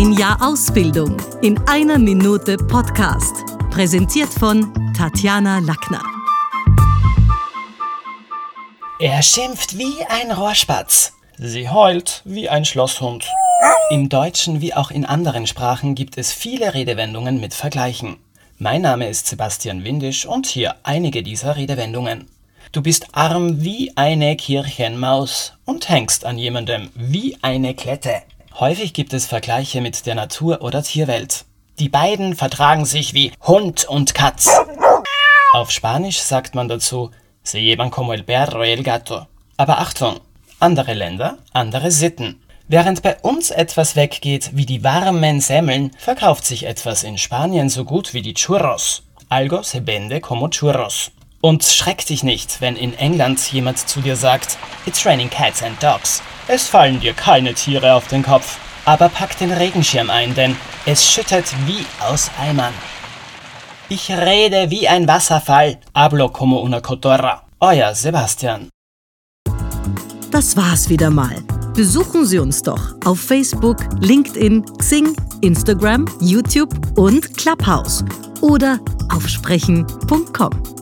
Ein Jahr Ausbildung in einer Minute Podcast. Präsentiert von Tatjana Lackner. Er schimpft wie ein Rohrspatz. Sie heult wie ein Schlosshund. Im Deutschen wie auch in anderen Sprachen gibt es viele Redewendungen mit Vergleichen. Mein Name ist Sebastian Windisch und hier einige dieser Redewendungen. Du bist arm wie eine Kirchenmaus und hängst an jemandem wie eine Klette. Häufig gibt es Vergleiche mit der Natur oder Tierwelt. Die beiden vertragen sich wie Hund und Katz. Auf Spanisch sagt man dazu, se llevan como el perro y el gato. Aber Achtung, andere Länder, andere Sitten. Während bei uns etwas weggeht wie die warmen Semmeln, verkauft sich etwas in Spanien so gut wie die Churros. Algo se vende como churros. Und schreck dich nicht, wenn in England jemand zu dir sagt, It's raining cats and dogs. Es fallen dir keine Tiere auf den Kopf. Aber pack den Regenschirm ein, denn es schüttet wie aus Eimern. Ich rede wie ein Wasserfall. Hablo como una cotorra. Euer Sebastian. Das war's wieder mal. Besuchen Sie uns doch auf Facebook, LinkedIn, Xing, Instagram, YouTube und Clubhouse oder auf sprechen.com.